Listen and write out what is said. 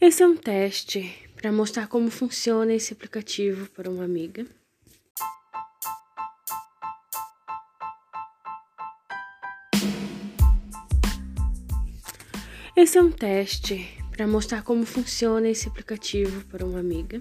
Esse é um teste para mostrar como funciona esse aplicativo para uma amiga. Esse é um teste para mostrar como funciona esse aplicativo para uma amiga.